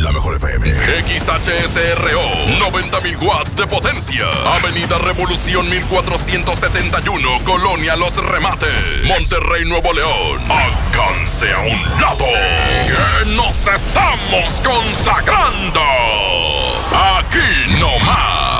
La mejor FM. XHSRO. 90.000 watts de potencia. Avenida Revolución 1471. Colonia Los Remates. Monterrey, Nuevo León. Alcance a un lado. Que nos estamos consagrando. Aquí no más.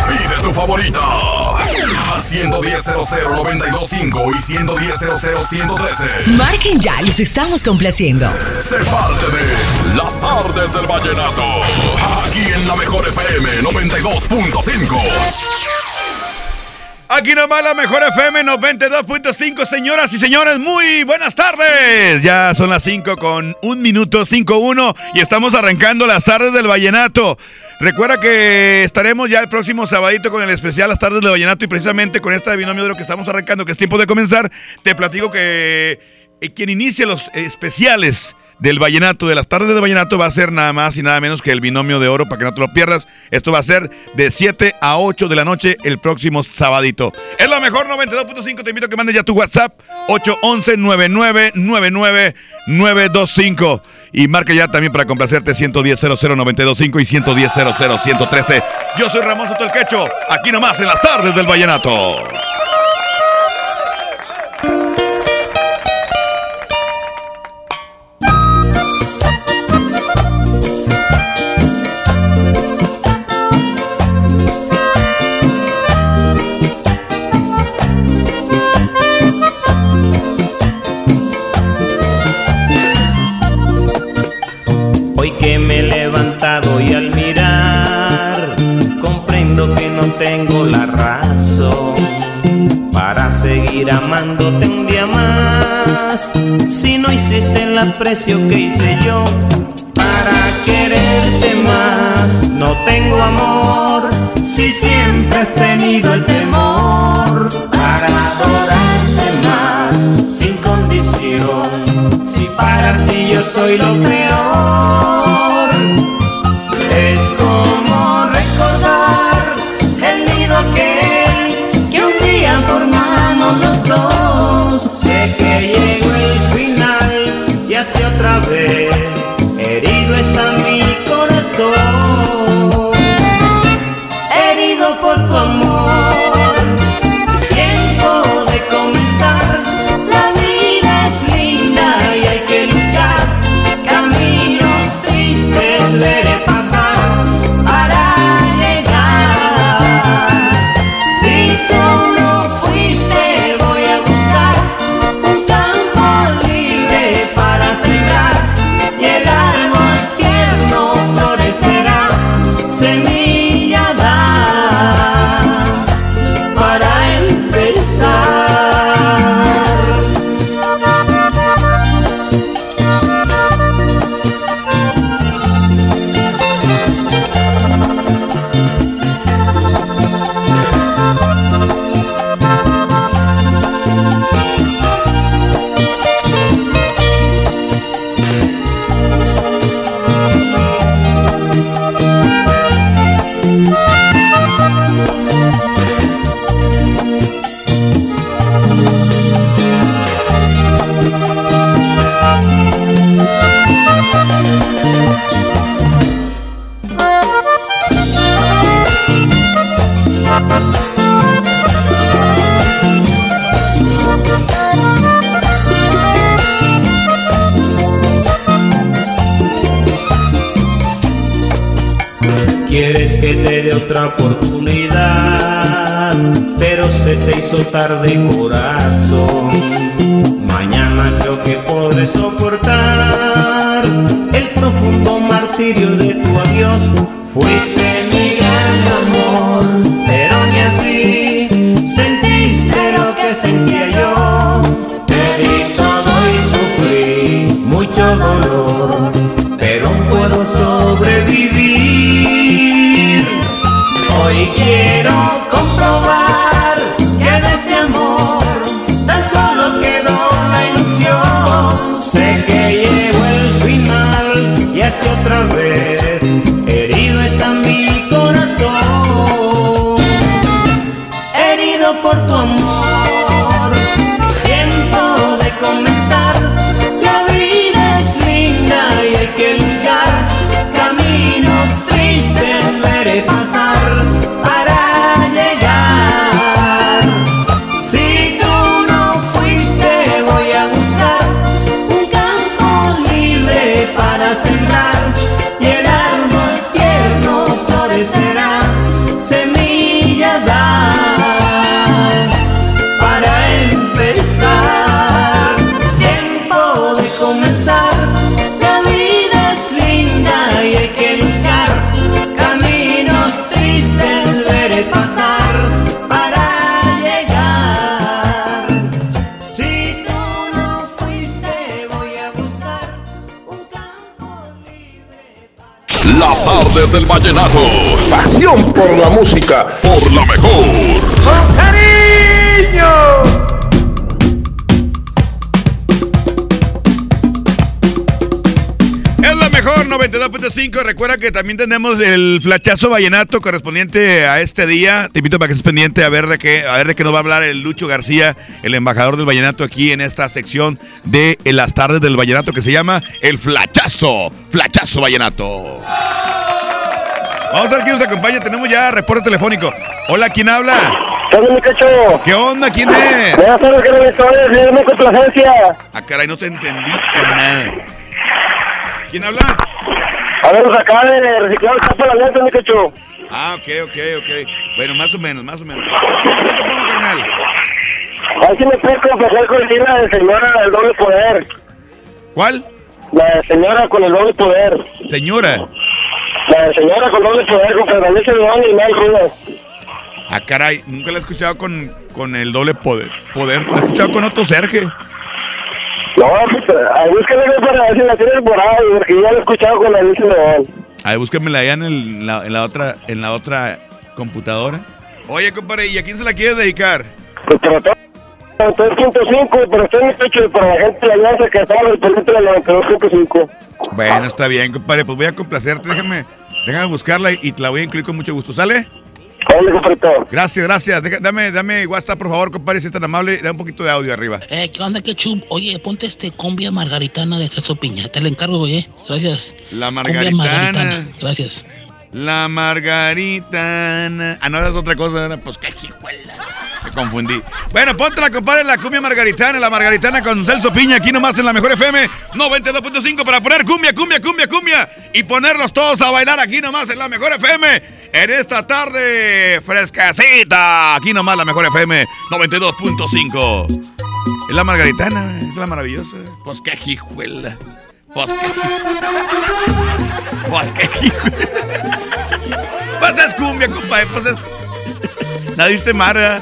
tu favorita. Al 110 925 y 110 113 Marquen ya, los estamos complaciendo. Sé parte de Las tardes del vallenato. Aquí en la mejor FM 92.5. Aquí nomás la mejor FM 92.5, señoras y señores, muy buenas tardes. Ya son las 5 con un minuto 5-1 y estamos arrancando las tardes del vallenato. Recuerda que estaremos ya el próximo sabadito con el especial Las tardes del vallenato y precisamente con esta binomio de lo que estamos arrancando, que es tiempo de comenzar, te platico que eh, quien inicia los especiales del vallenato, de las tardes de vallenato, va a ser nada más y nada menos que el binomio de oro para que no te lo pierdas. Esto va a ser de 7 a 8 de la noche el próximo sabadito. Es la mejor 92.5. Te invito a que mandes ya tu WhatsApp 811 9999 925 y marca ya también para complacerte 110 00925 y 110 113 Yo soy Ramón Soto el Quecho, aquí nomás en las tardes del vallenato. Seguir amándote un día más. Si no hiciste el aprecio que hice yo para quererte más, no tengo amor. Si siempre has tenido el temor para adorarte más sin condición. Si para ti yo soy lo peor, llegó el final y así otra vez hizo y así otra vez herido está mi corazón. Herido por tu amor, tiempo de comenzar. La vida es linda y hay que luchar. Caminos tristes veré pasar del vallenato. Pasión por la música. Por la mejor. Es la mejor 92.5. Recuerda que también tenemos el flachazo vallenato correspondiente a este día. Te invito para que estés pendiente a ver de qué, a ver de qué nos va a hablar el Lucho García, el embajador del vallenato aquí en esta sección de las tardes del vallenato que se llama el flachazo, flachazo vallenato. Vamos a ver quién nos acompaña. Tenemos ya reporte telefónico. Hola, ¿quién habla? ¿Qué onda, mi cacho? ¿Qué onda? ¿Quién es? Buenas tardes, me estoy, es mi complacencia. Ah, caray, no te entendí por nada. ¿Quién habla? A ver, nos acaba de reciclar el campo de la alianza, mi cacho. Ah, ok, ok, ok. Bueno, más o menos, más o menos. ¿Qué te pongo, carnal? A ver si me puedes complacer con la señora del doble poder. ¿Cuál? La señora con el doble poder. Señora. La señora con doble poder, con Fernández León y Mel Rudas. Ah, caray, nunca la he escuchado con, con el doble poder. Poder, la he escuchado con otro Sergio. No, pues, ahí para ver si la tienes por ahí, porque ya la he escuchado con la Alicia León. A ver, búsquenmela allá en, el- en la, en la otra, en la otra computadora. Oye, compadre, ¿y a quién se la quieres dedicar? Pues para todo. 93.5, pero estoy en mi pecho para la gente de la alianza que estaba en el de la 92.5. Bueno, está bien, compadre, pues voy a complacerte. Déjame, déjame buscarla y, te la voy a incluir con mucho gusto. ¿Sale? Gracias, gracias. Deja- dame, dame WhatsApp, por favor, compadre, si es tan amable. Da un poquito de audio arriba. Eh, ¿qué onda, qué chup? Oye, ponte este cumbia margaritana de Celso Piña. Te la encargo, oye. Gracias. La margaritana. Gracias. La margaritana. Ah, no, era otra cosa. Era, pues qué hijuela. Me confundí. Bueno, ponte la compadre, la cumbia margaritana, la margaritana con Celso Piña, aquí nomás en la mejor FM 92.5 para poner cumbia, cumbia, cumbia, cumbia y ponerlos todos a bailar aquí nomás en la mejor FM en esta tarde frescacita. Aquí nomás la mejor FM 92.5. Es la margaritana, es la maravillosa. Pues qué hijuela. Pues qué Pues qué Pues es cumbia, compadre. Pues es. ¿La viste mar?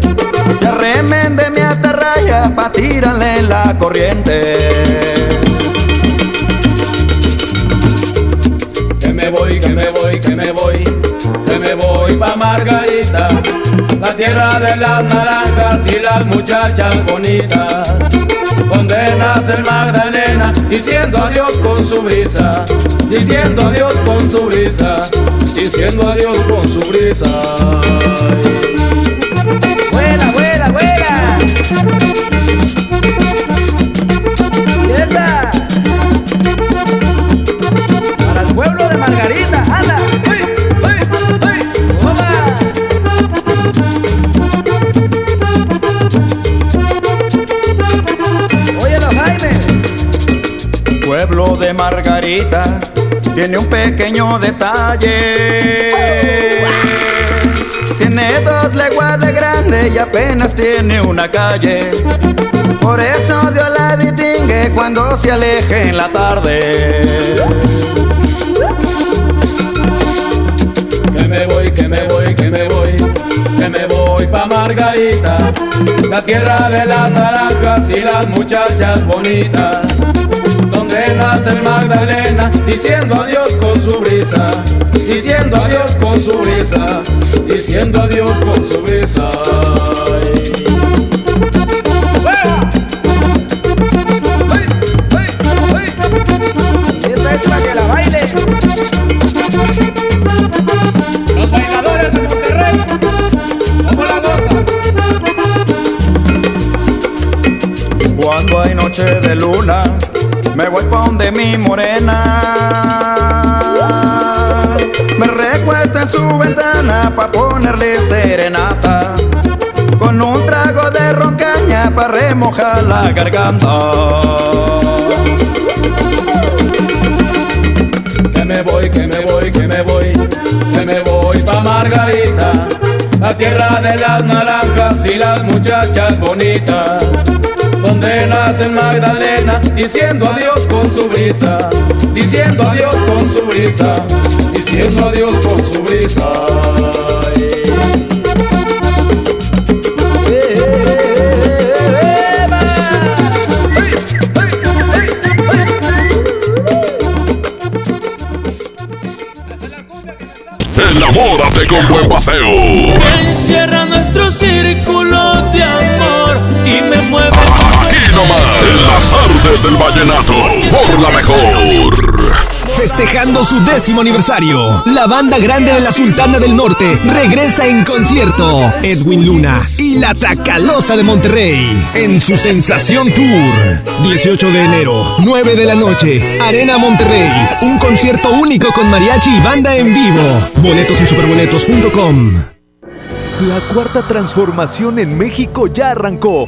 Ya remen de mi atarraya pa' tirarle la corriente. Que me voy, que me voy, que me voy, que me voy pa' Margarita, la tierra de las naranjas y las muchachas bonitas, donde nace el Magdalena, diciendo adiós con su brisa, diciendo adiós con su brisa, diciendo adiós con su brisa. ¡Vuela, Margarita tiene un pequeño detalle. Tiene dos leguas de grande y apenas tiene una calle. Por eso Dios la distingue cuando se aleje en la tarde. Que me voy, que me voy, que me voy, que me voy pa' Margarita, la tierra de las naranjas y las muchachas bonitas, donde nace Magdalena, diciendo adiós con su brisa, diciendo adiós con su brisa, diciendo adiós con su brisa. Que la baile. Los bailadores de Monterrey. Cuando hay noche de luna, me voy pa' donde mi morena. Me recuesta en su ventana pa' ponerle serenata. Con un trago de roncaña pa' remojar la garganta. Que me voy, que me voy, que me voy, que me voy pa' Margarita, la tierra de las naranjas y las muchachas bonitas, donde nace Magdalena, diciendo adiós con su brisa, diciendo adiós con su brisa, diciendo adiós con su brisa. Enamórate con buen paseo. Del vallenato, por la mejor. Festejando su décimo aniversario, la banda grande de la Sultana del Norte regresa en concierto. Edwin Luna y la Tracalosa de Monterrey en su Sensación Tour. 18 de enero, 9 de la noche, Arena Monterrey. Un concierto único con mariachi y banda en vivo. Boletos en superboletos.com. La cuarta transformación en México ya arrancó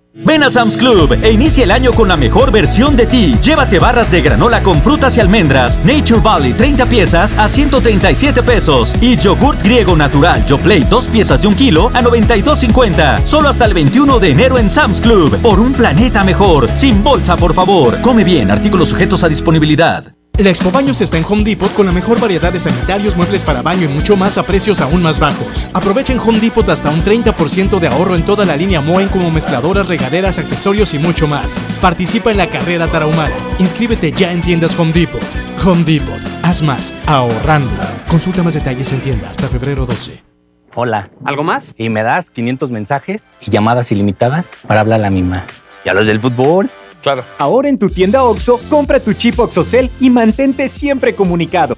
Ven a Sam's Club e inicia el año con la mejor versión de ti. Llévate barras de granola con frutas y almendras, Nature Valley 30 piezas a 137 pesos y yogurt griego natural Yoplait 2 piezas de un kilo a 92.50. Solo hasta el 21 de enero en Sam's Club. Por un planeta mejor. Sin bolsa, por favor. Come bien. Artículos sujetos a disponibilidad. La Expo Baños está en Home Depot con la mejor variedad de sanitarios, muebles para baño y mucho más a precios aún más bajos. Aprovechen Home Depot hasta un 30% de ahorro en toda la línea Moen como mezcladoras, regaderas, accesorios y mucho más. Participa en la carrera tarahumara. Inscríbete ya en tiendas Home Depot. Home Depot. Haz más ahorrando. Consulta más detalles en tienda hasta febrero 12. Hola. ¿Algo más? Y me das 500 mensajes y llamadas ilimitadas para hablar a la misma. ¿Y a los del fútbol? Claro. Ahora en tu tienda OXO, compra tu chip OXOCEL y mantente siempre comunicado.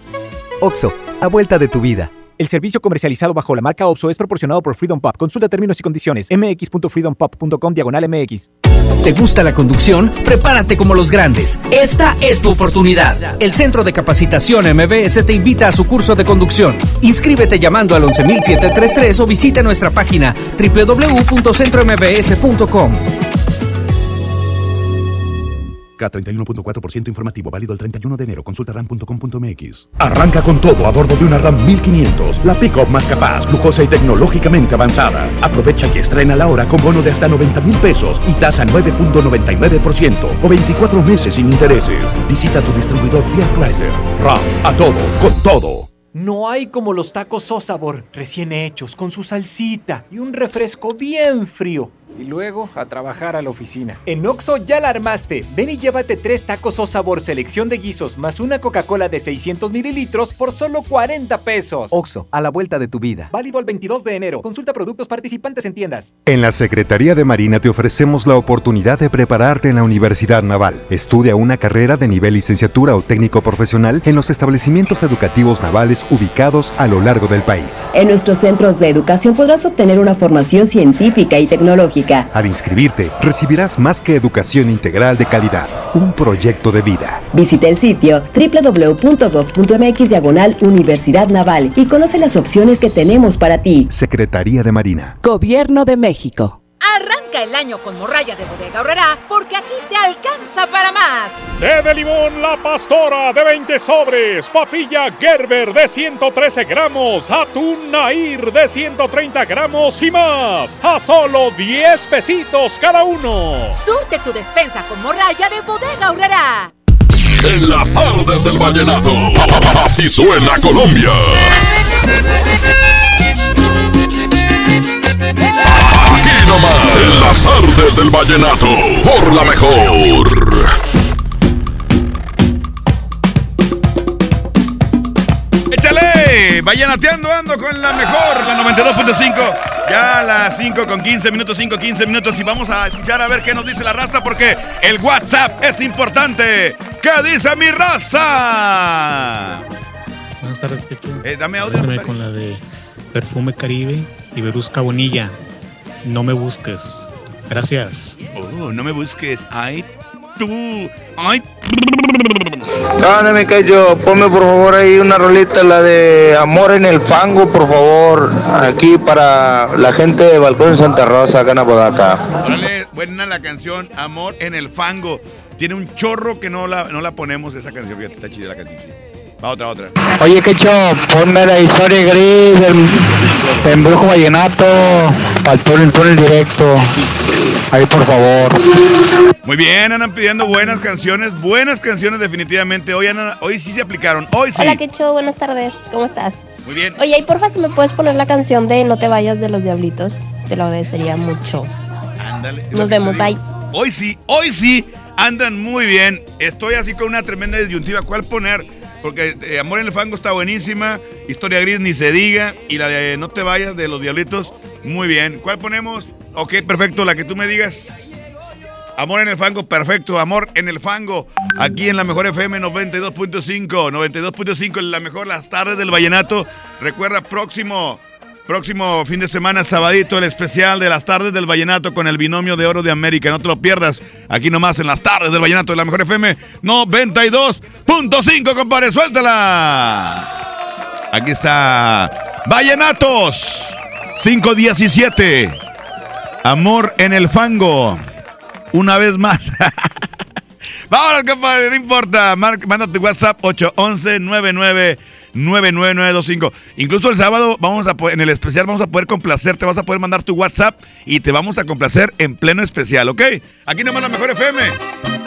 OXO, a vuelta de tu vida. El servicio comercializado bajo la marca OXO es proporcionado por Freedom Pop. Consulta términos y condiciones. mx.freedompop.com diagonal mx. ¿Te gusta la conducción? Prepárate como los grandes. Esta es tu oportunidad. El Centro de Capacitación MBS te invita a su curso de conducción. Inscríbete llamando al 11733 o visita nuestra página www.centrombs.com. K31.4% informativo válido el 31 de enero. Consulta ram.com.mx. Arranca con todo a bordo de una RAM 1500, la pick-up más capaz, lujosa y tecnológicamente avanzada. Aprovecha y estrena la hora con bono de hasta 90 mil pesos y tasa 9.99% o 24 meses sin intereses. Visita tu distribuidor Fiat Chrysler. RAM, a todo, con todo. No hay como los tacos Sosabor, recién hechos, con su salsita y un refresco bien frío. Y luego a trabajar a la oficina. En Oxo ya la armaste. Ven y llévate tres tacos o sabor selección de guisos más una Coca-Cola de 600 mililitros por solo 40 pesos. Oxo, a la vuelta de tu vida. Válido el 22 de enero. Consulta productos participantes en tiendas. En la Secretaría de Marina te ofrecemos la oportunidad de prepararte en la Universidad Naval. Estudia una carrera de nivel licenciatura o técnico profesional en los establecimientos educativos navales ubicados a lo largo del país. En nuestros centros de educación podrás obtener una formación científica y tecnológica. Al inscribirte, recibirás más que educación integral de calidad, un proyecto de vida. Visita el sitio www.gov.mx diagonal Universidad Naval y conoce las opciones que tenemos para ti. Secretaría de Marina. Gobierno de México. Arranca el año con morralla de bodega horrera porque aquí te alcanza para más. Té de limón La Pastora de 20 sobres, papilla Gerber de 113 gramos, atún Nair de 130 gramos y más. A solo 10 pesitos cada uno. Surte tu despensa con morralla de bodega horrera. En las tardes del vallenato, así suena Colombia. Nomás, en las artes del vallenato, por la mejor. ¡Échale! Vallenateando ando con la mejor, la 92.5. Ya a las 5 con 15 minutos, 5 15 minutos. Y vamos a escuchar a ver qué nos dice la raza porque el WhatsApp es importante. ¿Qué dice mi raza? Buenas tardes, Kecho. Eh, dame audio. Con la de Perfume Caribe y Verusca Bonilla. No me busques. Gracias. Oh, no me busques. Ay, tú. Ay. No, me callo. Ponme por favor ahí una rolita, la de Amor en el Fango, por favor. Aquí para la gente de Balcón Santa Rosa, acá en Apodaca. Órale, buena la canción Amor en el Fango. Tiene un chorro que no la, no la ponemos esa canción. Fíjate, está chida la canción. Va otra, otra. Oye, Quecho, ponme la historia gris del embrujo vallenato para el túnel, túnel directo. Ahí, por favor. Muy bien, andan pidiendo buenas canciones, buenas canciones definitivamente. Hoy, andan- hoy sí se aplicaron, hoy sí. Hola, Quecho, buenas tardes. ¿Cómo estás? Muy bien. Oye, y porfa, si me puedes poner la canción de No te vayas de los diablitos, te lo agradecería mucho. Ándale. Nos vemos, bye. Hoy sí, hoy sí, andan muy bien. Estoy así con una tremenda disyuntiva. ¿Cuál poner? Porque eh, Amor en el Fango está buenísima. Historia Gris ni se diga. Y la de No te vayas de los Diablitos, muy bien. ¿Cuál ponemos? Ok, perfecto, la que tú me digas. Amor en el fango, perfecto. Amor en el fango. Aquí en la mejor FM 92.5. 92.5 en la mejor las tardes del vallenato. Recuerda, próximo, próximo fin de semana, sabadito, el especial de las tardes del vallenato con el binomio de oro de América. No te lo pierdas. Aquí nomás en las tardes del vallenato de la mejor FM 92.5, compadre. Suéltala. Aquí está. Vallenatos. 517. Amor en el fango. Una vez más. Vámonos, compadre, no importa. Manda tu WhatsApp 811-99-99925. Incluso el sábado vamos a en el especial vamos a poder complacer. Te vas a poder mandar tu WhatsApp y te vamos a complacer en pleno especial, ¿ok? Aquí nomás la mejor FM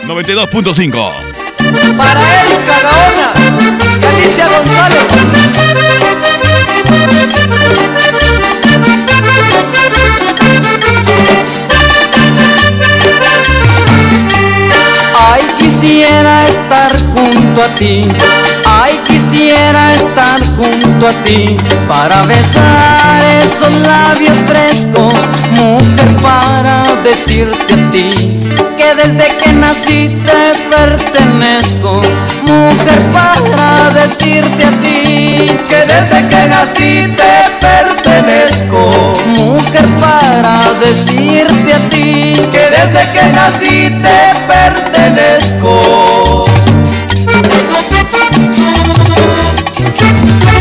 92.5. Para él, Cagaona, Alicia González. Ay, quisiera estar junto a ti. Ay, quisiera estar junto a ti para besar esos labios frescos, mujer, para decirte a ti que desde que nací te pertenezco, mujer, para decirte a ti que desde que nací te pertenezco, mujer, para decirte a ti que desde que nací te pertenezco. much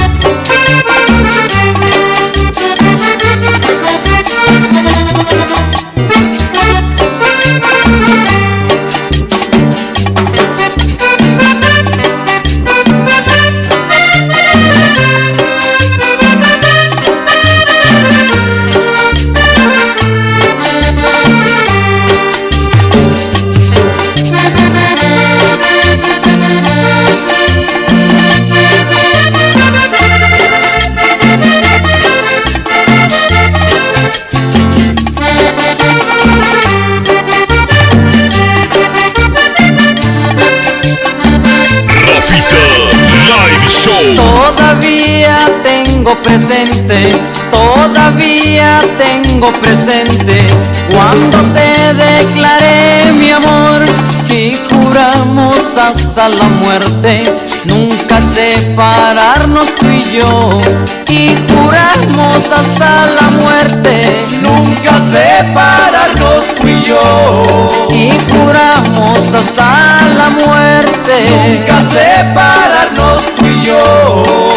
presente, todavía tengo presente cuando te declaré mi amor y juramos hasta la muerte. Nunca separarnos tú y yo y juramos hasta la muerte. Nunca separarnos tú y yo y juramos hasta la muerte. Nunca separarnos tú y yo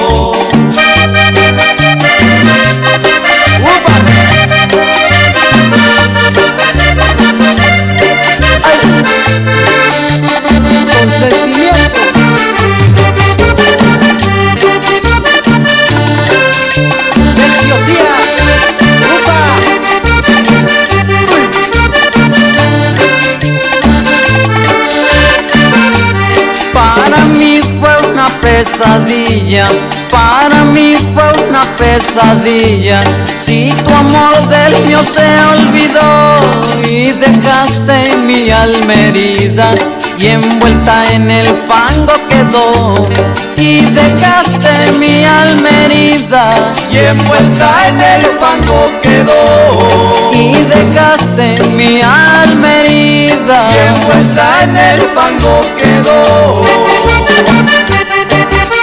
pesadilla, para mí fue una pesadilla. Si tu amor del mío se olvidó y dejaste mi alma herida y envuelta en el fango quedó y dejaste mi alma herida y envuelta en el fango quedó y dejaste mi alma herida y envuelta en el fango quedó Gracias.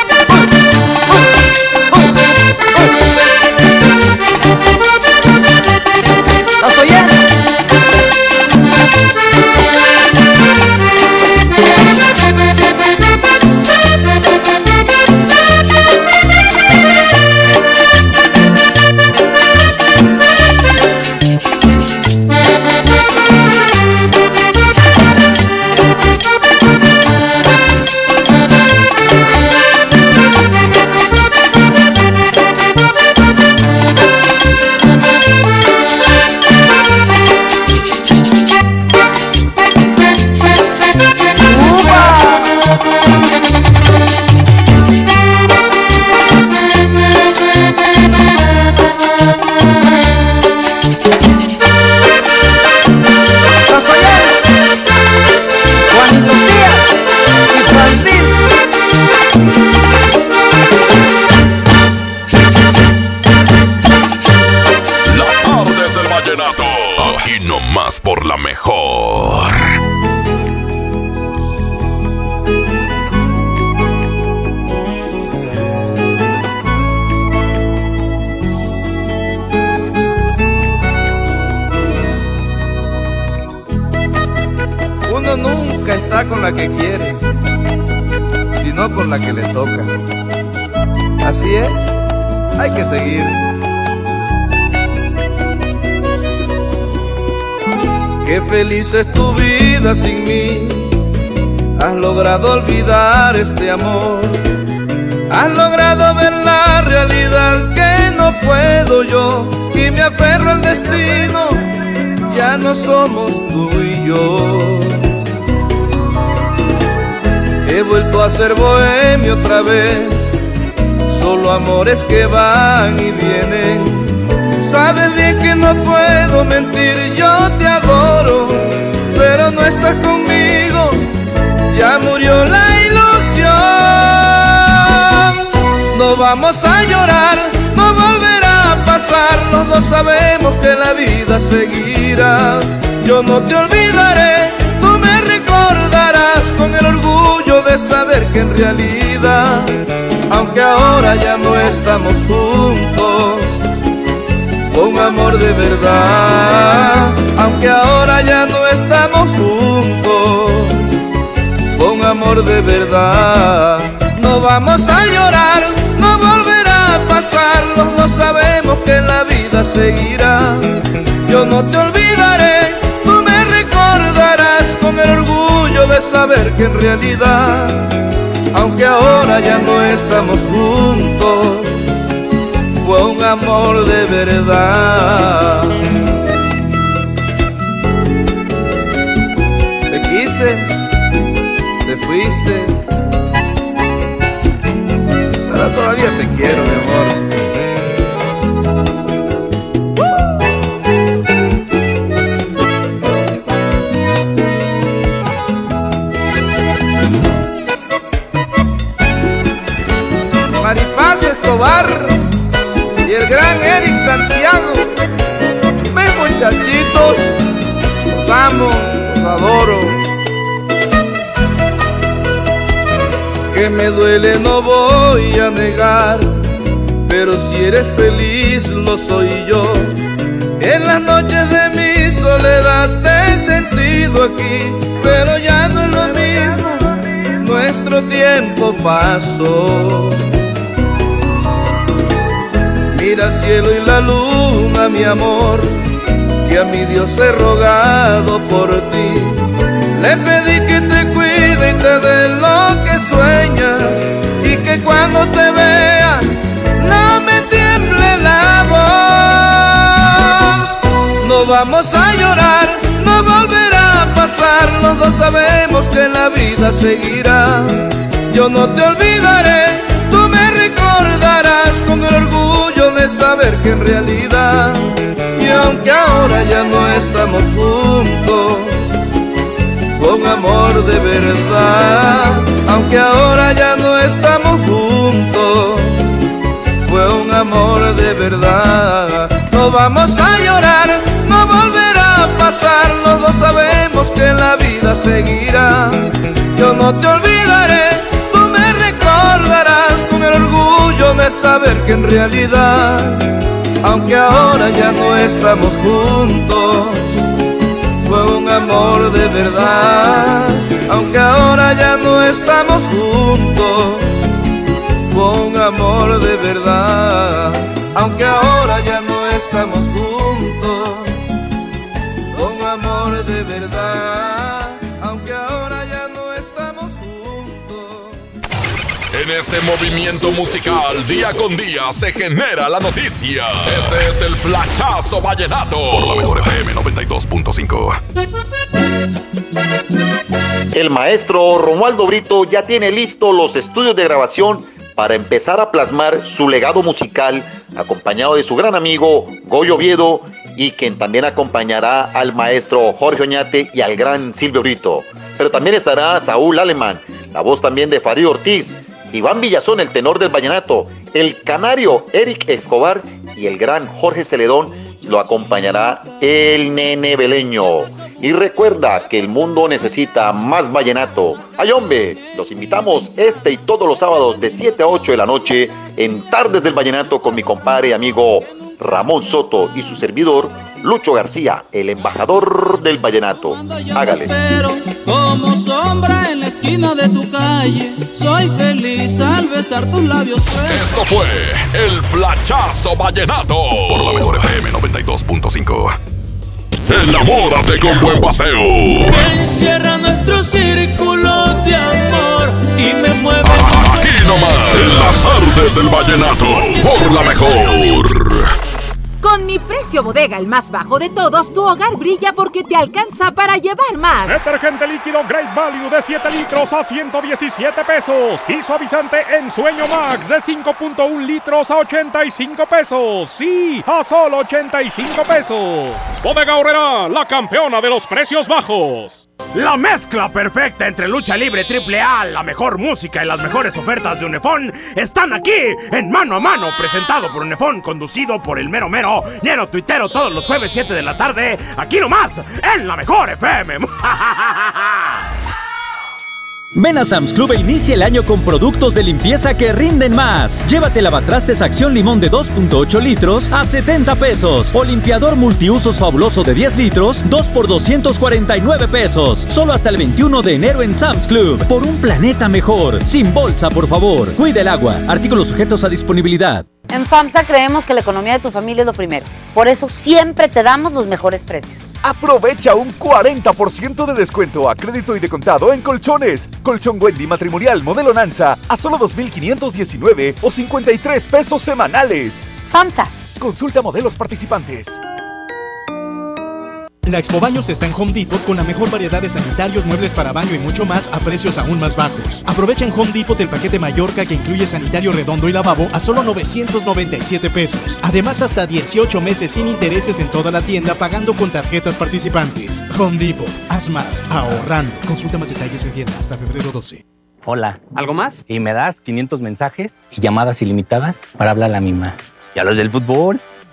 Qué feliz es tu vida sin mí. Has logrado olvidar este amor. Has logrado ver la realidad que no puedo yo. Y me aferro al destino. Ya no somos tú y yo. He vuelto a ser bohemio otra vez. Solo amores que van y vienen. Sabes bien que no puedo mentir, yo te adoro, pero no estás conmigo, ya murió la ilusión. No vamos a llorar, no volverá a pasar, los dos sabemos que la vida seguirá. Yo no te olvidaré, tú me recordarás con el orgullo de saber que en realidad, aunque ahora ya no estamos juntos, con amor de verdad, aunque ahora ya no estamos juntos, con amor de verdad. No vamos a llorar, no volverá a pasar, los dos sabemos que la vida seguirá. Yo no te olvidaré, tú me recordarás con el orgullo de saber que en realidad, aunque ahora ya no estamos juntos, fue un amor de verdad. fuiste. Ahora todavía te quiero, mi amor. Maripaz Escobar y el gran Eric Santiago. Ven muchachitos, los amo, los adoro. Que me duele no voy a negar, pero si eres feliz lo soy yo. En las noches de mi soledad te he sentido aquí, pero ya no es lo mismo, nuestro tiempo pasó. Mira el cielo y la luna, mi amor, que a mi Dios he rogado por ti. Le pedí que te cuide y te dé vamos a llorar, no volverá a pasar, los dos sabemos que la vida seguirá. Yo no te olvidaré, tú me recordarás con el orgullo de saber que en realidad, y aunque ahora ya no estamos juntos, con amor de verdad, aunque ahora ya no estamos juntos, fue un amor de verdad. No vamos a llorar, pasar, los dos sabemos que la vida seguirá. Yo no te olvidaré, tú me recordarás con el orgullo de saber que en realidad, aunque ahora ya no estamos juntos, fue un amor de verdad, aunque ahora ya no estamos juntos, fue un amor de verdad, aunque ahora ya no estamos juntos, En este movimiento musical, día con día, se genera la noticia. Este es el Flachazo Vallenato. Por la mejor FM 92.5. El maestro Romualdo Brito ya tiene listos los estudios de grabación para empezar a plasmar su legado musical, acompañado de su gran amigo Goyo Oviedo y quien también acompañará al maestro Jorge Oñate y al gran Silvio Brito. Pero también estará Saúl Alemán, la voz también de Farid Ortiz, Iván Villazón, el tenor del vallenato, el canario Eric Escobar y el gran Jorge Celedón lo acompañará el nene beleño. Y recuerda que el mundo necesita más vallenato. Ay los invitamos este y todos los sábados de 7 a 8 de la noche en Tardes del Vallenato con mi compadre y amigo Ramón Soto y su servidor Lucho García, el embajador del vallenato. Hágale. Como sombra en la esquina de tu calle, soy feliz al besar tus labios. Esto fue el Flachazo Vallenato. Por la mejor FM 92.5. Enamórate con buen paseo. Encierra nuestro círculo de amor y me mueve. Aquí nomás, en las artes del vallenato. Por la mejor. Con mi precio bodega, el más bajo de todos, tu hogar brilla porque te alcanza para llevar más. Detergente líquido Great Value de 7 litros a 117 pesos. Y suavizante en Sueño Max de 5.1 litros a 85 pesos. Sí, a solo 85 pesos. Bodega Horrera, la campeona de los precios bajos. La mezcla perfecta entre lucha libre triple A, la mejor música y las mejores ofertas de Unefón están aquí en Mano a Mano, presentado por Unefón, conducido por el mero mero, lleno tuitero todos los jueves 7 de la tarde, aquí nomás, en la mejor FM. Ven a Sam's Club e inicia el año con productos de limpieza que rinden más. Llévate lavatrastes Acción Limón de 2.8 litros a 70 pesos. O limpiador multiusos fabuloso de 10 litros, 2 por 249 pesos. Solo hasta el 21 de enero en Sam's Club. Por un planeta mejor. Sin bolsa, por favor. Cuida el agua. Artículos sujetos a disponibilidad. En FAMSA creemos que la economía de tu familia es lo primero. Por eso siempre te damos los mejores precios. Aprovecha un 40% de descuento a crédito y de contado en colchones. Colchón Wendy matrimonial modelo Nanza a solo 2.519 o 53 pesos semanales. FAMSA. Consulta modelos participantes. La Expo Baños está en Home Depot con la mejor variedad de sanitarios, muebles para baño y mucho más a precios aún más bajos. Aprovecha en Home Depot el paquete Mallorca que incluye sanitario redondo y lavabo a solo 997 pesos. Además, hasta 18 meses sin intereses en toda la tienda pagando con tarjetas participantes. Home Depot, haz más, ahorrando. Consulta más detalles en tienda hasta febrero 12. Hola. ¿Algo más? Y me das 500 mensajes y llamadas ilimitadas para hablar a la misma. ¿Y a los del fútbol?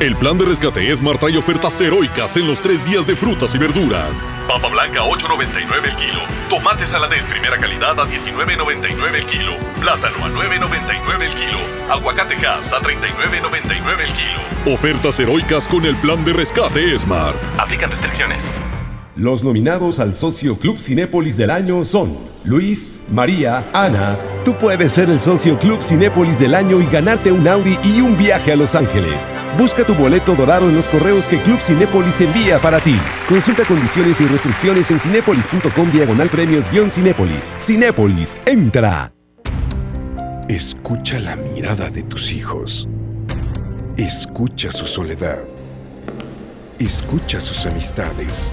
El plan de rescate Esmar trae ofertas heroicas en los tres días de frutas y verduras. Papa blanca a 8.99 el kilo. Tomate saladet primera calidad a 19.99 el kilo. Plátano a 9.99 el kilo. Aguacate gas a 39.99 el kilo. Ofertas heroicas con el plan de rescate Smart. Aplican restricciones. Los nominados al Socio Club Cinépolis del año son Luis, María, Ana. Tú puedes ser el Socio Club Cinépolis del año y ganarte un Audi y un viaje a Los Ángeles. Busca tu boleto dorado en los correos que Club Cinépolis envía para ti. Consulta condiciones y restricciones en cinépolis.com diagonal premios-cinépolis. Cinépolis, entra. Escucha la mirada de tus hijos. Escucha su soledad. Escucha sus amistades.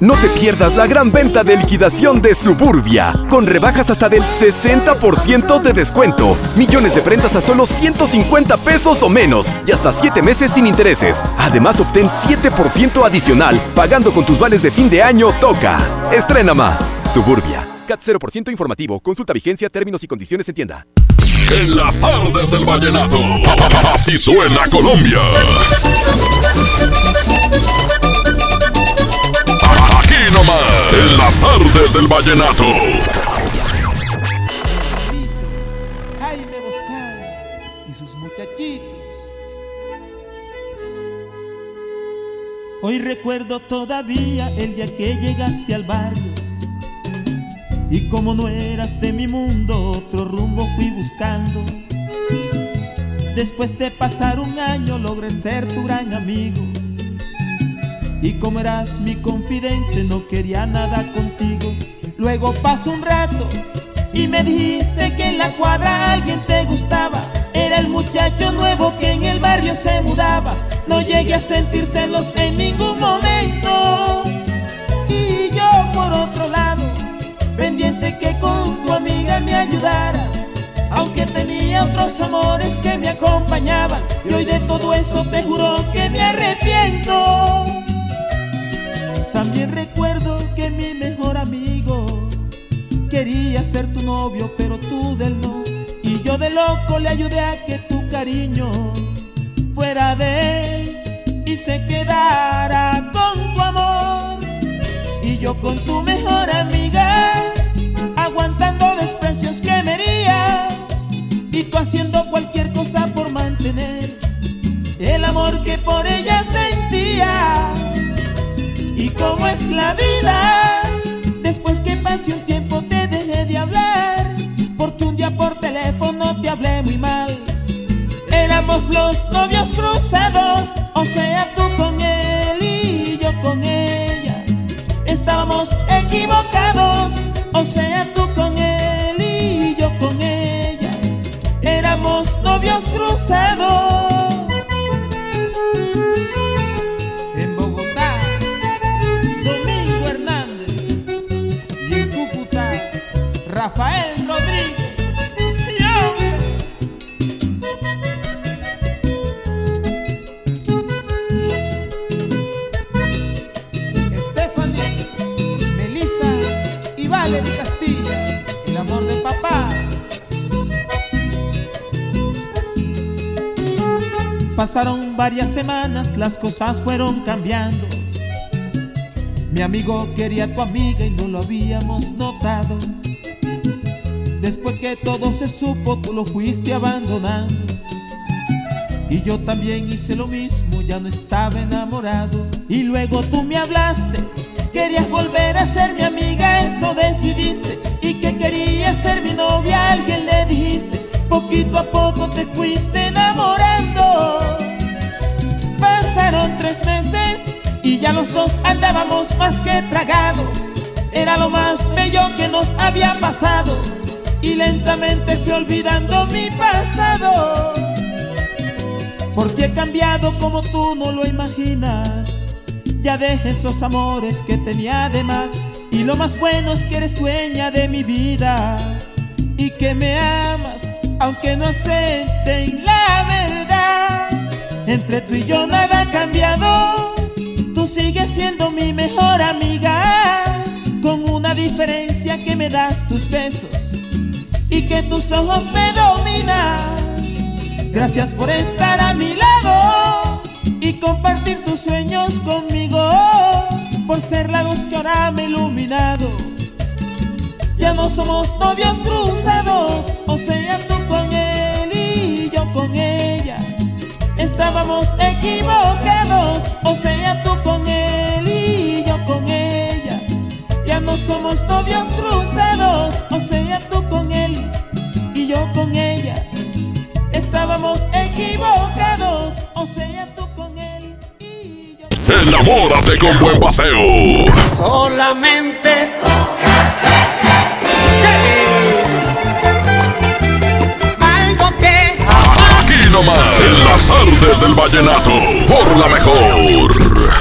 No te pierdas la gran venta de liquidación de Suburbia, con rebajas hasta del 60% de descuento, millones de prendas a solo 150 pesos o menos y hasta 7 meses sin intereses. Además, obtén 7% adicional pagando con tus vales de fin de año Toca. Estrena más. Suburbia. CAT 0% informativo. Consulta vigencia, términos y condiciones en tienda. En las tardes del vallenato. Así suena Colombia. En las tardes del vallenato. Jaime y sus muchachitos. Hoy recuerdo todavía el día que llegaste al barrio. Y como no eras de mi mundo, otro rumbo fui buscando. Después de pasar un año logré ser tu gran amigo. Y como eras mi confidente, no quería nada contigo. Luego pasó un rato y me dijiste que en la cuadra alguien te gustaba. Era el muchacho nuevo que en el barrio se mudaba. No llegué a sentir celos en ningún momento. Y yo por otro lado, pendiente que con tu amiga me ayudara. Aunque tenía otros amores que me acompañaban. Y hoy de todo eso te juro que me arrepiento. Recuerdo que mi mejor amigo quería ser tu novio, pero tú del no. Y yo de loco le ayudé a que tu cariño fuera de él y se quedara con tu amor. Y yo con tu mejor amiga, aguantando desprecios que me hería. Y tú haciendo cualquier cosa por mantener el amor que por ella sentía. Y cómo es la vida, después que pase un tiempo te dejé de hablar, porque un día por teléfono te hablé muy mal. Éramos los novios cruzados, o sea tú con él y yo con ella. Estábamos equivocados, o sea tú con él y yo con ella. Éramos novios cruzados. Pasaron varias semanas, las cosas fueron cambiando. Mi amigo quería a tu amiga y no lo habíamos notado. Después que todo se supo, tú lo fuiste abandonando. Y yo también hice lo mismo, ya no estaba enamorado. Y luego tú me hablaste, querías volver a ser mi amiga, eso decidiste. Y que querías ser mi novia, alguien le dijiste. Poquito a poco te fuiste enamorando. Ya los dos andábamos más que tragados. Era lo más bello que nos había pasado. y lentamente fui olvidando mi pasado. Por ti he cambiado como tú no lo imaginas. Ya dejé esos amores que tenía de más. Y lo más bueno es que eres dueña de mi vida y que me amas, aunque no acepten la verdad. Entre tú y yo nada ha cambiado. Tú sigues siendo mi mejor amiga, con una diferencia que me das tus besos y que tus ojos me dominan. Gracias por estar a mi lado y compartir tus sueños conmigo, por ser la luz que ahora me ha iluminado. Ya no somos novios cruzados, o sea, tú con él y yo con ella. Estábamos equivocados, o sea, tú con él y yo con ella. Ya no somos novios cruzados, o sea, tú con él y yo con ella. Estábamos equivocados, o sea, tú con él. Enamórate con buen paseo. Solamente Nomás, en las artes del vallenato, por la mejor.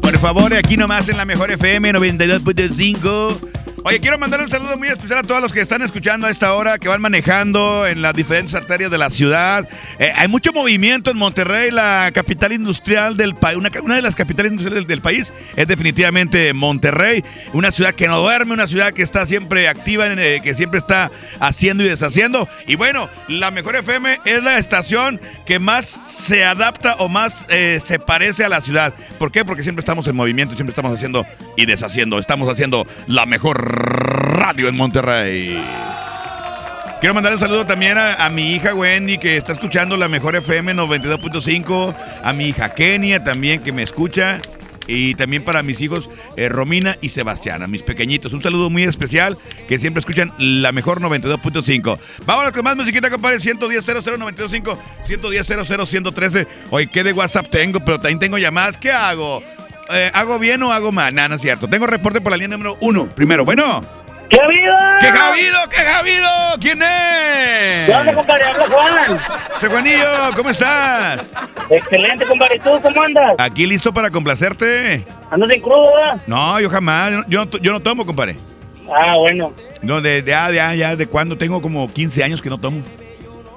Por favor, aquí nomás en la mejor FM 92.5. Oye, quiero mandar un saludo muy especial a todos los que están escuchando a esta hora, que van manejando en las diferentes arterias de la ciudad. Eh, hay mucho movimiento en Monterrey, la capital industrial del país. Una, de las capitales industriales del, país es definitivamente Monterrey. Una ciudad que no duerme, una ciudad que está siempre activa, eh, que siempre está haciendo y deshaciendo. Y bueno, la mejor FM es la estación que más se adapta o más eh, se parece a la ciudad. ¿Por qué? Porque siempre estamos en movimiento, siempre estamos haciendo y deshaciendo. Estamos haciendo la mejor radio en Monterrey. Quiero mandar un saludo también a, mi hija Wendy, que está escuchando la mejor FM 92.5. A mi hija Kenia también, que me escucha. Y también para mis hijos eh, Romina y Sebastián, mis pequeñitos. Un saludo muy especial que siempre escuchan la mejor 92.5. Vámonos con más musiquita, compadre. 110 00925 110 113 Oye, ¿qué de WhatsApp tengo? Pero también tengo llamadas. ¿Qué hago? Eh, ¿Hago bien o hago mal? Nada, no es cierto. Tengo reporte por la línea número uno. Primero, bueno. ¡Qué habido! ¡Qué habido! ¡Qué habido! ¿Quién es? ¿Qué onda, compadre? Habla Juan. José Juanillo, ¿cómo estás? Excelente, compadre. ¿Y tú cómo andas? Aquí listo para complacerte. ¿Andas en crudo, verdad? No, yo jamás. Yo, yo no, yo no tomo, compadre. Ah, bueno. No, de, de, ah, ya, ya, de cuándo tengo como 15 años que no tomo.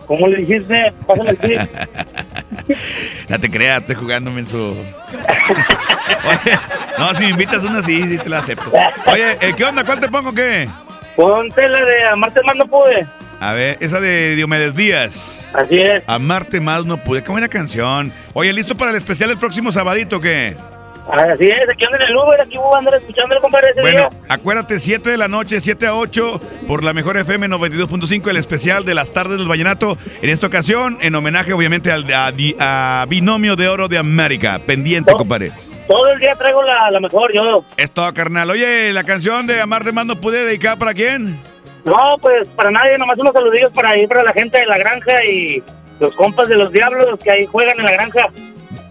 ¿Cómo le dijiste? Pásame el. No te creas, estoy jugándome en su. Oye, no, si me invitas una sí, sí te la acepto. Oye, eh, ¿qué onda? ¿Cuál te pongo qué? Ponte la de Amarte más no pude. A ver, esa de Diomedes Díaz. Así es. Amarte más no pude. Qué buena canción. Oye, ¿listo para el especial del próximo sabadito o qué? Así es, aquí ando en el Uber, aquí voy a andar escuchándolo, compadre, ese Bueno, día. acuérdate, 7 de la noche, 7 a 8, por la mejor FM 92.5, el especial de las tardes del Vallenato. En esta ocasión, en homenaje, obviamente, al a, Binomio de Oro de América. Pendiente, compadre. Todo el día traigo la, la mejor, yo. Es todo, carnal. Oye, la canción de Amarte más no pude dedicar para quién? No, pues para nadie, nomás unos saludillos para ir para la gente de la granja y los compas de los diablos que ahí juegan en la granja.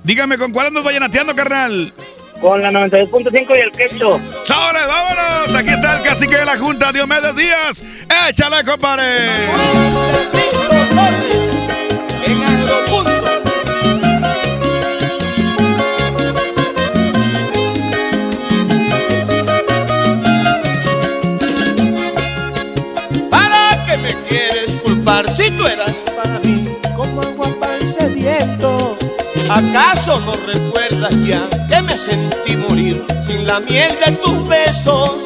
Dígame, ¿con cuál andas vallenateando, carnal? Con la 92.5 y el quecho. ¡Sobres, vámonos! Aquí está el cacique de la Junta, Diomedes Díaz. ¡Échale, compadre! ¿Acaso no recuerdas ya que me sentí morir sin la miel de tus besos?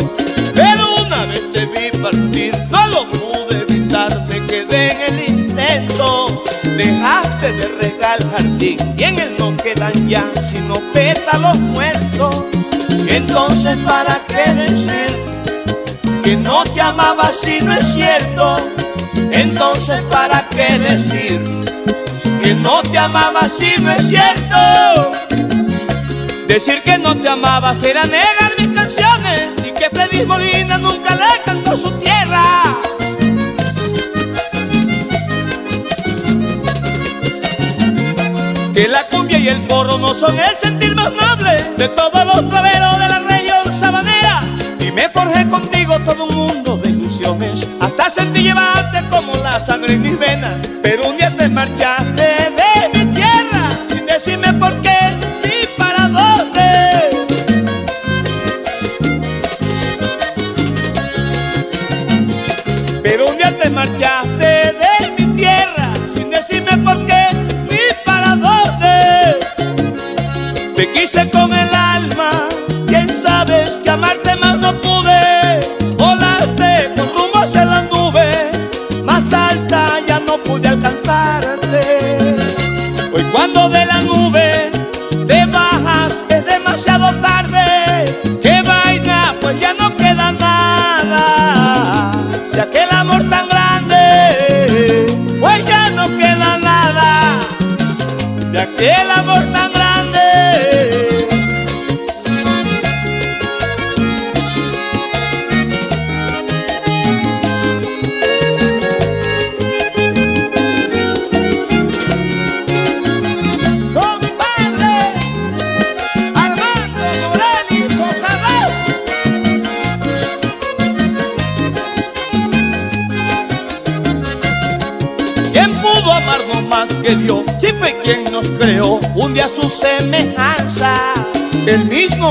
Pero una vez te vi partir, no lo pude evitar, me quedé en el intento. Dejaste de regar el jardín y en él no quedan ya sino pétalos muertos. Entonces, ¿para qué decir? que no te amaba si no es cierto. Entonces, ¿para qué decir que no te amaba si no es cierto? Decir que no te amaba será negar mis canciones y que Freddy Molina nunca le cantó su tierra. Que la cumbia y el porro no son el sentir más noble de todos los traveros de la región sabanera. Me forjé contigo todo un mundo de ilusiones. Hasta sentí llevarte como la sangre en mis venas. Pero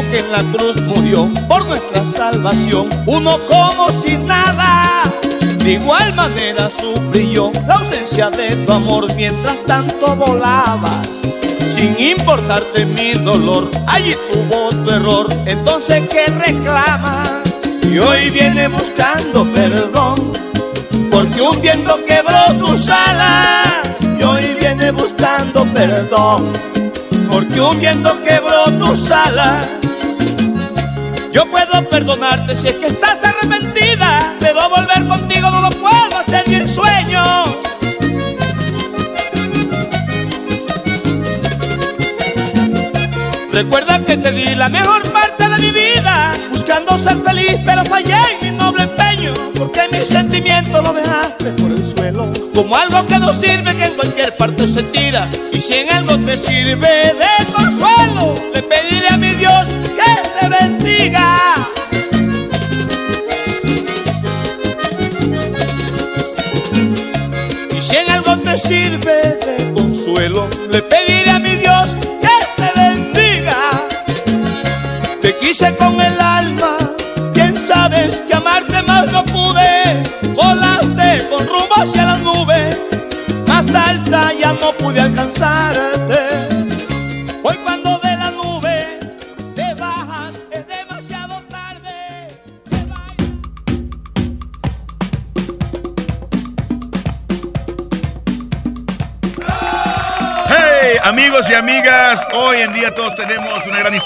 que en la cruz murió por nuestra salvación. Uno como si nada. De igual manera sufrí yo la ausencia de tu amor mientras tanto volabas. Sin importarte mi dolor, allí tuvo tu error. Entonces, ¿qué reclamas? Y hoy viene buscando perdón. Porque un viento quebró tus alas y hoy viene buscando perdón. Porque un viento quebró tus alas. Yo puedo perdonarte si es que estás arrepentida, pero volver contigo no lo puedo hacer ni en sueño. Recuerda que te di la mejor parte de mi vida, buscando ser feliz, pero fallé en mi noble empeño, porque mis sentimientos lo dejaste por el suelo, como algo que no sirve, que en cualquier parte se tira, y si en algo te sirve de consuelo, le pediré a mi Dios Y si en algo te sirve de consuelo, le pediré a mi Dios que te bendiga. Te quise con el alma, bien sabes que amarte más no pude. Volaste con rumbo hacia las nubes, más alta ya no pude alcanzarte.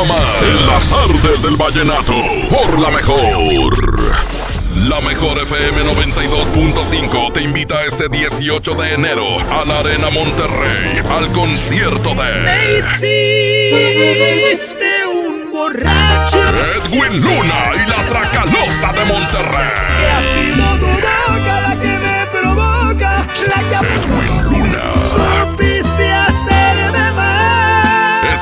Nomás, en las artes del vallenato, por la mejor. La mejor FM 92.5 te invita este 18 de enero a la Arena Monterrey al concierto Me de hiciste un borracho. Edwin Luna y la Tracalosa de Monterrey. Ha sido tu boca la que me provoca, la que Edwin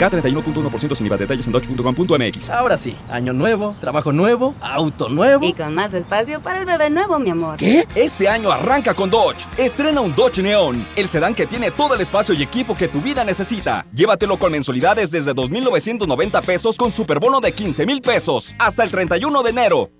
K31.1% sin IVA. Detalles en dodge.com.mx. Ahora sí, año nuevo, trabajo nuevo, auto nuevo. Y con más espacio para el bebé nuevo, mi amor. ¿Qué? Este año arranca con Dodge. Estrena un Dodge Neon, el sedán que tiene todo el espacio y equipo que tu vida necesita. Llévatelo con mensualidades desde 2.990 pesos con superbono de 15 mil pesos hasta el 31 de enero.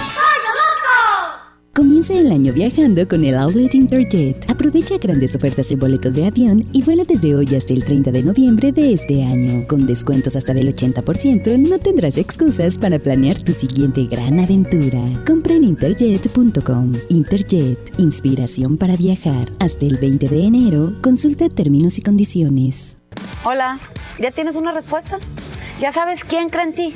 Comienza el año viajando con el Outlet Interjet. Aprovecha grandes ofertas en boletos de avión y vuela desde hoy hasta el 30 de noviembre de este año. Con descuentos hasta del 80%, no tendrás excusas para planear tu siguiente gran aventura. Compra en interjet.com. Interjet, inspiración para viajar. Hasta el 20 de enero, consulta términos y condiciones. Hola, ¿ya tienes una respuesta? ¿Ya sabes quién cree en ti?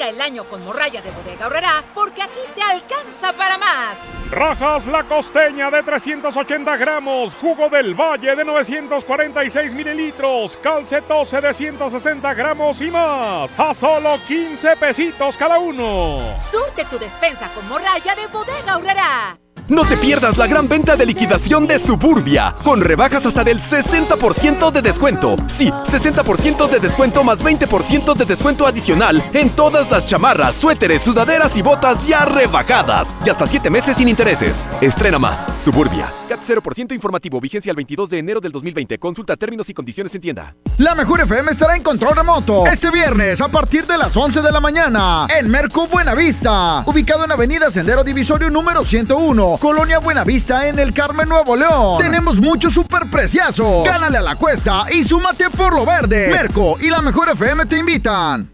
Arranca el año con morralla de bodega horrera porque aquí te alcanza para más. Rajas la costeña de 380 gramos, jugo del valle de 946 mililitros, calcetose de 160 gramos y más, a solo 15 pesitos cada uno. Surte tu despensa con morralla de bodega horrera. No te pierdas la gran venta de liquidación de Suburbia, con rebajas hasta del 60% de descuento. Sí, 60% de descuento más 20% de descuento adicional en todas las chamarras, suéteres, sudaderas y botas ya rebajadas. Y hasta 7 meses sin intereses. Estrena más. Suburbia. CAT 0% informativo. Vigencia el 22 de enero del 2020. Consulta términos y condiciones en tienda. La Mejor FM estará en control remoto este viernes a partir de las 11 de la mañana en Merco Buenavista, ubicado en Avenida Sendero Divisorio número 101, Colonia Buenavista en el Carmen Nuevo León. Tenemos muchos superpreciazos. Gánale a la cuesta y súmate por lo verde. Merco y la Mejor FM te invitan.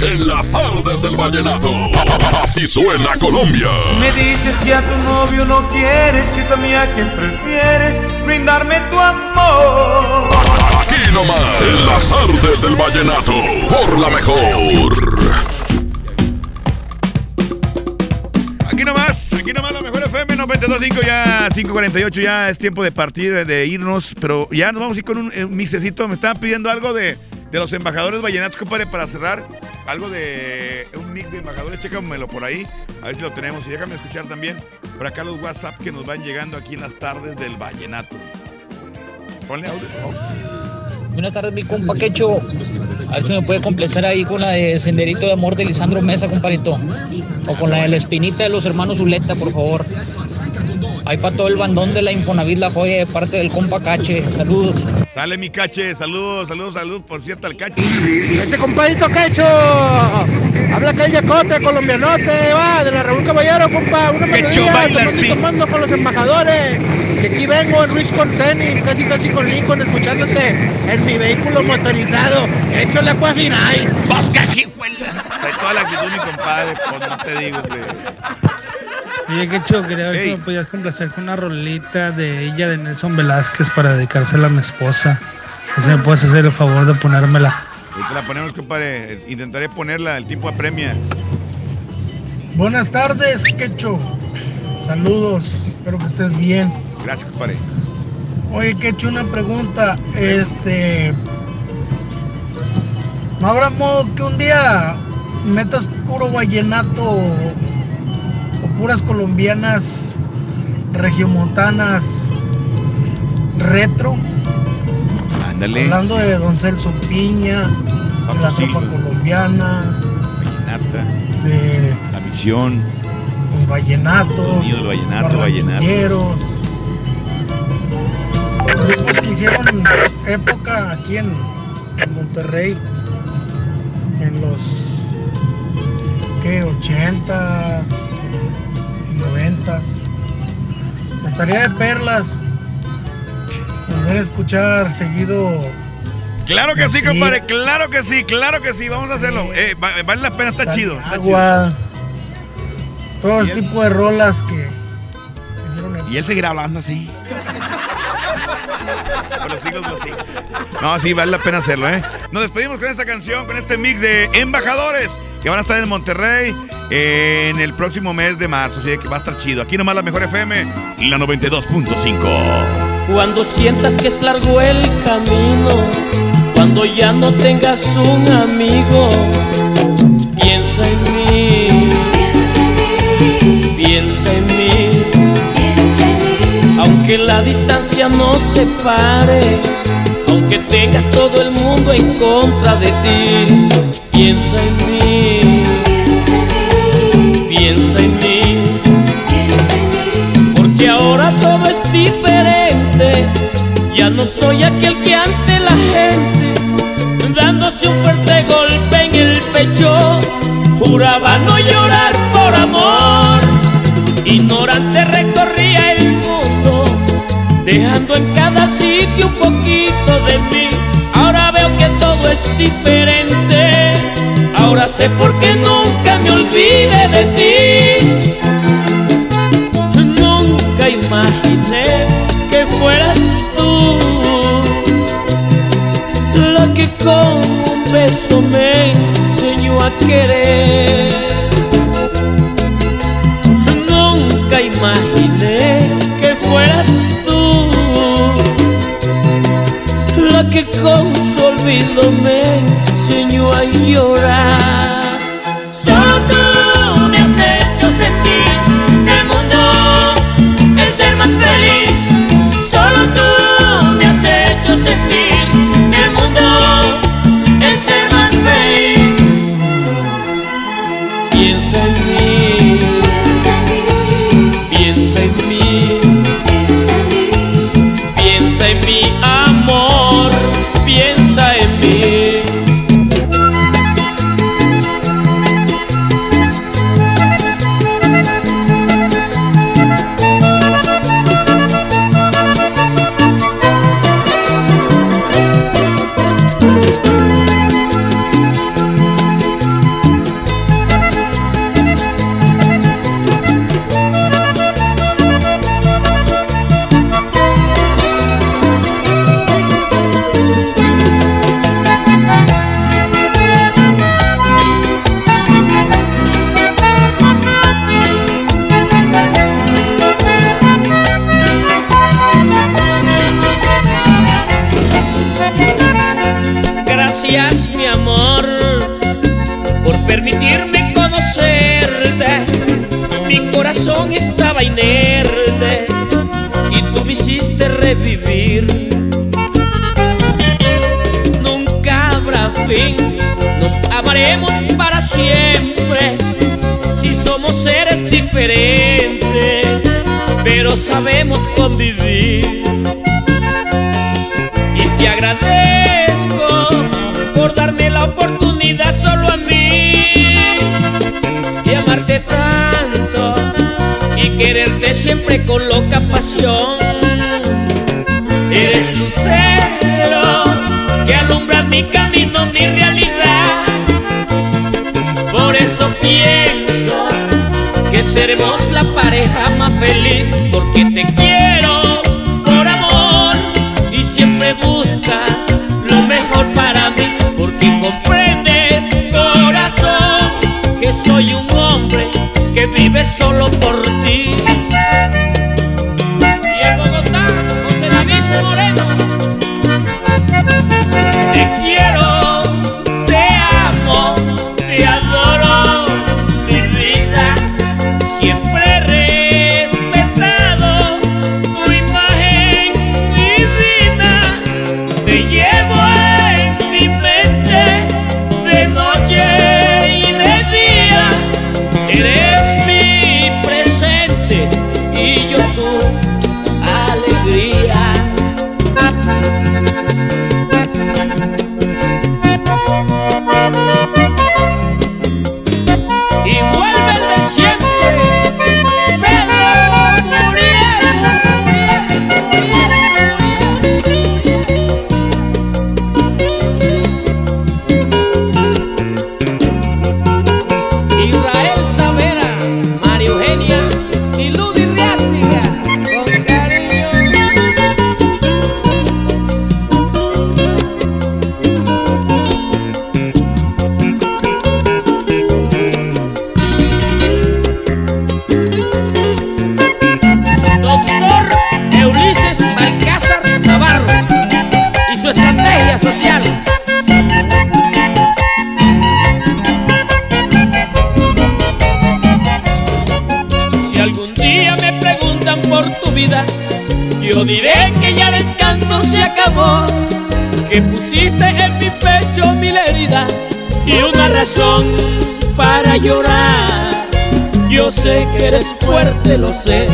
En las tardes del vallenato. Así suena Colombia. Me dices que a tu novio no quieres, que es a mí a quien prefieres brindarme tu amor. Aquí nomás, en las tardes del vallenato. Por la mejor. Aquí nomás, aquí nomás FM 92.5, ya 5.48, ya es tiempo de partir, de irnos, pero ya nos vamos a ir con un, eh, un mixecito. Me estaban pidiendo algo de, de los embajadores vallenatos, compadre, para cerrar. Algo de un mix de embajadores, chécamelo por ahí, a ver si lo tenemos. Y déjame escuchar también por acá los WhatsApp que nos van llegando aquí en las tardes del vallenato. Ponle audio. Buenas tardes, mi compa Quecho. A ver si me puede complacer ahí con la de Senderito de Amor de Lisandro Mesa, compadrito. O con la de la espinita de los hermanos Zuleta, por favor. Ahí para todo el bandón de la Infonavit La Joya de parte del compa Cache. Saludos. Sale mi cache, saludos, saludos, saludos, por cierto, al cache. Ese compadito quecho. Habla que el yacote, colombianote, va, de la Revolución Caballero, compa. Una melodía, baila tomando, con los embajadores. Que aquí vengo en Luis con tenis, casi casi con Lincoln, escuchándote en mi vehículo motorizado. Hecho la cuajinay. Trae toda la actitud, mi compadre, pues no te digo, güey. Oye, qué chido, quería ver si me podías complacer con una rolita de ella de Nelson Velázquez para dedicársela a mi esposa. Si me puedes hacer el favor de ponérmela. Ahorita la ponemos, compadre. Intentaré ponerla, el tipo apremia. Buenas tardes, Quecho. Saludos, espero que estés bien. Gracias, compadre. Oye, Quecho, una pregunta. Este. ¿No habrá modo que un día metas puro vallenato puras colombianas regiomontanas retro? Ándale. Hablando de Don Celso Piña, de la tropa colombiana, Vallenata, de la misión, los vallenatos, del vallenato, vallenato. barranquilleros, grupos que hicieron época aquí en, en Monterrey en los ¿qué? 80s, 90s. Estaría de perlas volver a escuchar seguido Claro que sí, compadre, claro que sí, claro que sí, vamos a hacerlo. Eh, va- vale la pena, está chido. Está agua, todo Y ese tipo de rolas que chido. Y él seguirá hablando así. Por los siglos los siglos. No, sí, vale la pena hacerlo, ¿eh? Nos despedimos con esta canción, con este mix de embajadores que van a estar en Monterrey eh, en el próximo mes de marzo. Así que va a estar chido. Aquí nomás la mejor FM, la 92.5. Cuando sientas que es largo el camino, cuando ya no tengas un amigo, piensa en mí, piensa en mí, aunque la distancia nos separe, aunque tengas todo el mundo en contra de ti, piensa en mí, piensa en mí. Porque ahora todo es diferente. Ya no soy aquel que ante la gente, dándose un fuerte golpe en el pecho, juraba no llorar por amor. Ignorante recorría el mundo, dejando en cada sitio un poquito de mí. Ahora veo que todo es diferente. Ahora sé por qué nunca me olvidé de ti. Nunca imaginé que fueras tú la que con un beso me enseñó a querer. Nunca imaginé con su enseñó a llorar. Pasión. Eres lucero que alumbra mi camino, mi realidad. Por eso pienso que seremos la pareja más feliz, porque te quiero por amor y siempre buscas lo mejor para mí, porque comprendes, corazón, que soy un hombre que vive solo estrategia social. Si algún día me preguntan por tu vida, yo diré que ya el encanto se acabó, que pusiste en mi pecho mil heridas y una razón para llorar. Yo sé que eres fuerte, lo sé,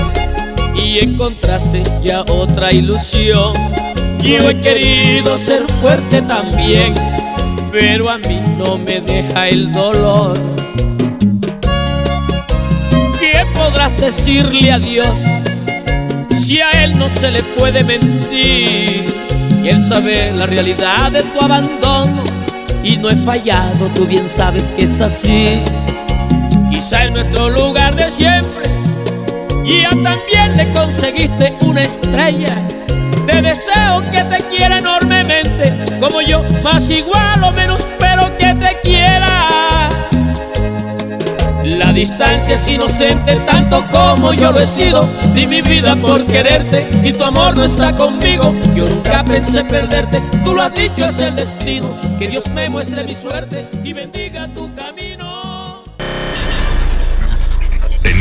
y encontraste ya otra ilusión. Yo he querido ser fuerte también, pero a mí no me deja el dolor. ¿Qué podrás decirle a Dios si a Él no se le puede mentir? Y Él sabe la realidad de tu abandono y no he fallado, tú bien sabes que es así. Quizá en nuestro lugar de siempre ya también le conseguiste una estrella. Te deseo que te quiera enormemente, como yo, más igual o menos, pero que te quiera. La distancia es inocente tanto como yo lo he sido. Di mi vida por quererte y tu amor no está conmigo. Yo nunca pensé perderte, tú lo has dicho, es el destino. Que Dios me muestre mi suerte y bendiga tu camino.